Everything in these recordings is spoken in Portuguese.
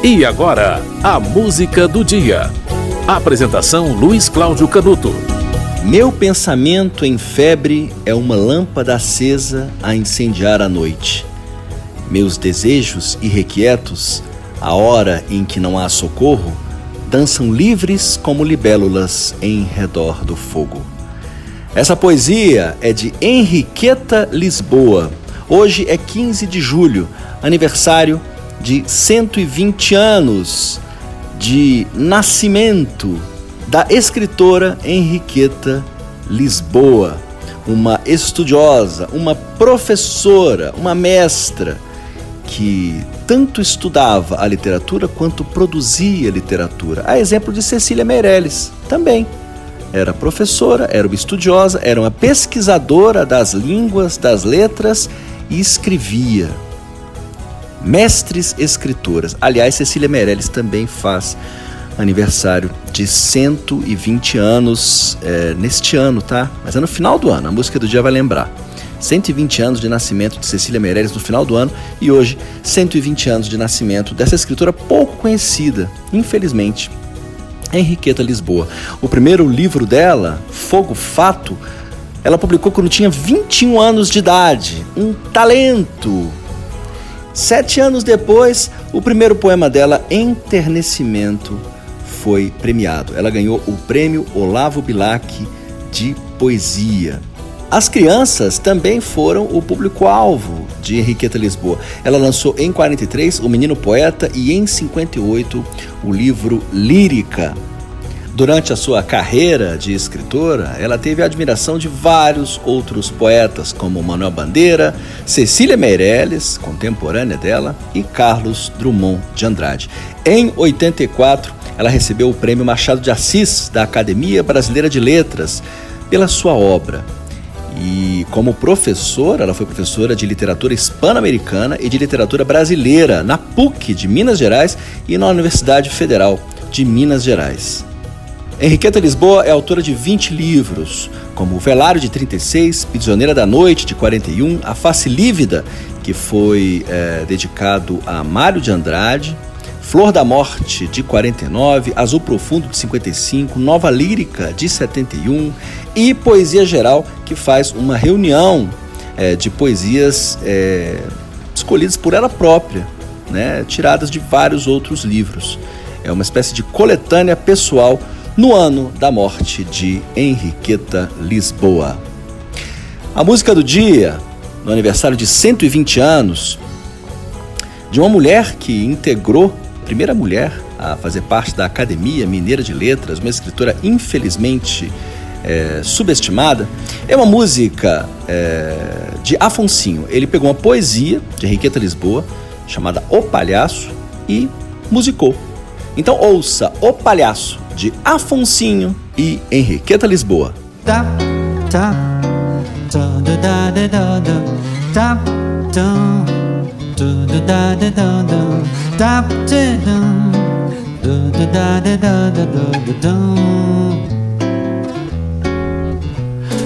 E agora, a música do dia. Apresentação Luiz Cláudio Canuto. Meu pensamento em febre é uma lâmpada acesa a incendiar a noite. Meus desejos irrequietos, a hora em que não há socorro, dançam livres como libélulas em redor do fogo. Essa poesia é de Henriqueta Lisboa. Hoje é 15 de julho, aniversário de 120 anos de nascimento da escritora Henriqueta Lisboa, uma estudiosa, uma professora, uma mestra que tanto estudava a literatura quanto produzia literatura. A exemplo de Cecília Meirelles, também. Era professora, era uma estudiosa, era uma pesquisadora das línguas, das letras e escrevia mestres escritoras. Aliás, Cecília Meirelles também faz aniversário de 120 anos é, neste ano, tá? Mas é no final do ano, a música do dia vai lembrar. 120 anos de nascimento de Cecília Meirelles no final do ano e hoje 120 anos de nascimento dessa escritora pouco conhecida, infelizmente, Henriqueta Lisboa. O primeiro livro dela, Fogo Fato, ela publicou quando tinha 21 anos de idade. Um talento, Sete anos depois, o primeiro poema dela, Enternecimento, foi premiado. Ela ganhou o prêmio Olavo Bilac de Poesia. As crianças também foram o público-alvo de Henriqueta Lisboa. Ela lançou em 43 O Menino Poeta e em 58 o livro Lírica, Durante a sua carreira de escritora, ela teve a admiração de vários outros poetas, como Manuel Bandeira, Cecília Meirelles, contemporânea dela, e Carlos Drummond de Andrade. Em 84, ela recebeu o Prêmio Machado de Assis da Academia Brasileira de Letras pela sua obra. E como professora, ela foi professora de literatura hispano-americana e de literatura brasileira na PUC de Minas Gerais e na Universidade Federal de Minas Gerais. Henriqueta Lisboa é autora de 20 livros, como O Velário de 36, Prisioneira da Noite de 41, A Face Lívida, que foi é, dedicado a Mário de Andrade, Flor da Morte de 49, Azul Profundo de 55, Nova Lírica de 71 e Poesia Geral, que faz uma reunião é, de poesias é, escolhidas por ela própria, né, tiradas de vários outros livros. É uma espécie de coletânea pessoal no ano da morte de Henriqueta Lisboa. A música do dia, no aniversário de 120 anos, de uma mulher que integrou, primeira mulher a fazer parte da Academia Mineira de Letras, uma escritora infelizmente é, subestimada, é uma música é, de Afonsinho. Ele pegou uma poesia de Henriqueta Lisboa, chamada O Palhaço, e musicou. Então ouça O Palhaço, de Afonsinho e Henriqueta Lisboa. Tá, tá,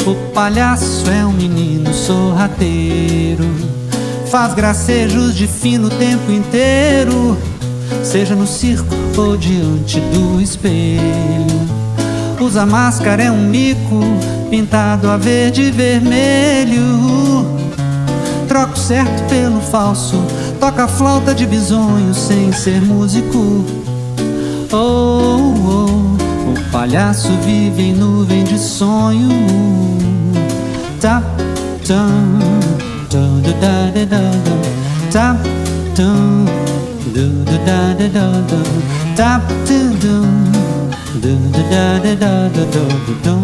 o palhaço é um menino sorrateiro, faz gracejos de fino o tempo inteiro seja no circo ou diante do espelho. Usa máscara, é um mico pintado a verde e vermelho. Troca o certo pelo falso, toca flauta de bisonho sem ser músico. Oh, oh, o palhaço vive em nuvem de sonho. Tap, tam, tam, da, da, da, da, tap, tam do do da da da da. Da da da da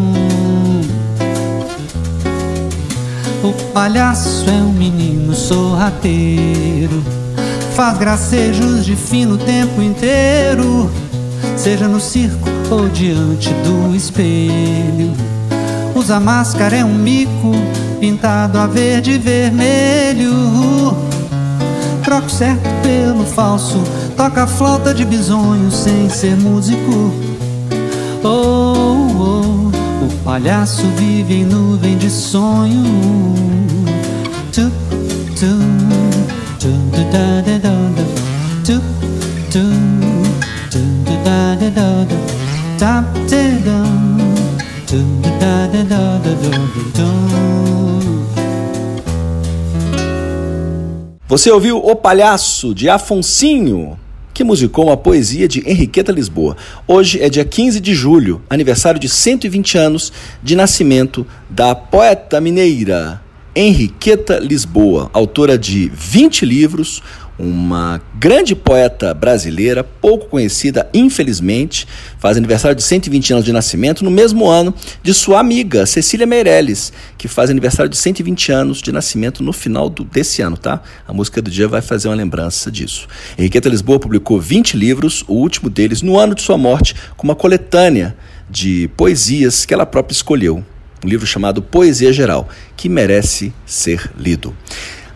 O palhaço é um menino sorrateiro. Faz gracejos de fino o tempo inteiro. Seja no circo ou diante do espelho. Usa máscara, é um mico Pintado a verde e vermelho troca certo pelo falso, toca a flauta de bisonho sem ser músico. Oh, oh, o palhaço vive em nuvem de sonho. Você ouviu O Palhaço de Afonsinho, que musicou uma poesia de Henriqueta Lisboa. Hoje é dia 15 de julho, aniversário de 120 anos de nascimento da poeta mineira Henriqueta Lisboa, autora de 20 livros, uma grande poeta brasileira, pouco conhecida, infelizmente, faz aniversário de 120 anos de nascimento, no mesmo ano de sua amiga Cecília Meirelles, que faz aniversário de 120 anos de nascimento no final do, desse ano, tá? A música do dia vai fazer uma lembrança disso. Henriqueta Lisboa publicou 20 livros, o último deles no ano de sua morte, com uma coletânea de poesias que ela própria escolheu. Um livro chamado Poesia Geral, que merece ser lido.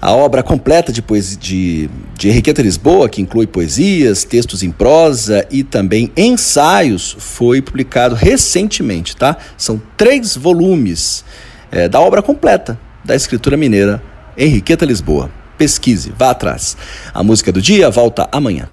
A obra completa de, poesia, de, de Henriqueta Lisboa, que inclui poesias, textos em prosa e também ensaios, foi publicado recentemente, tá? São três volumes é, da obra completa da escritura mineira Henriqueta Lisboa. Pesquise, vá atrás. A música do dia volta amanhã.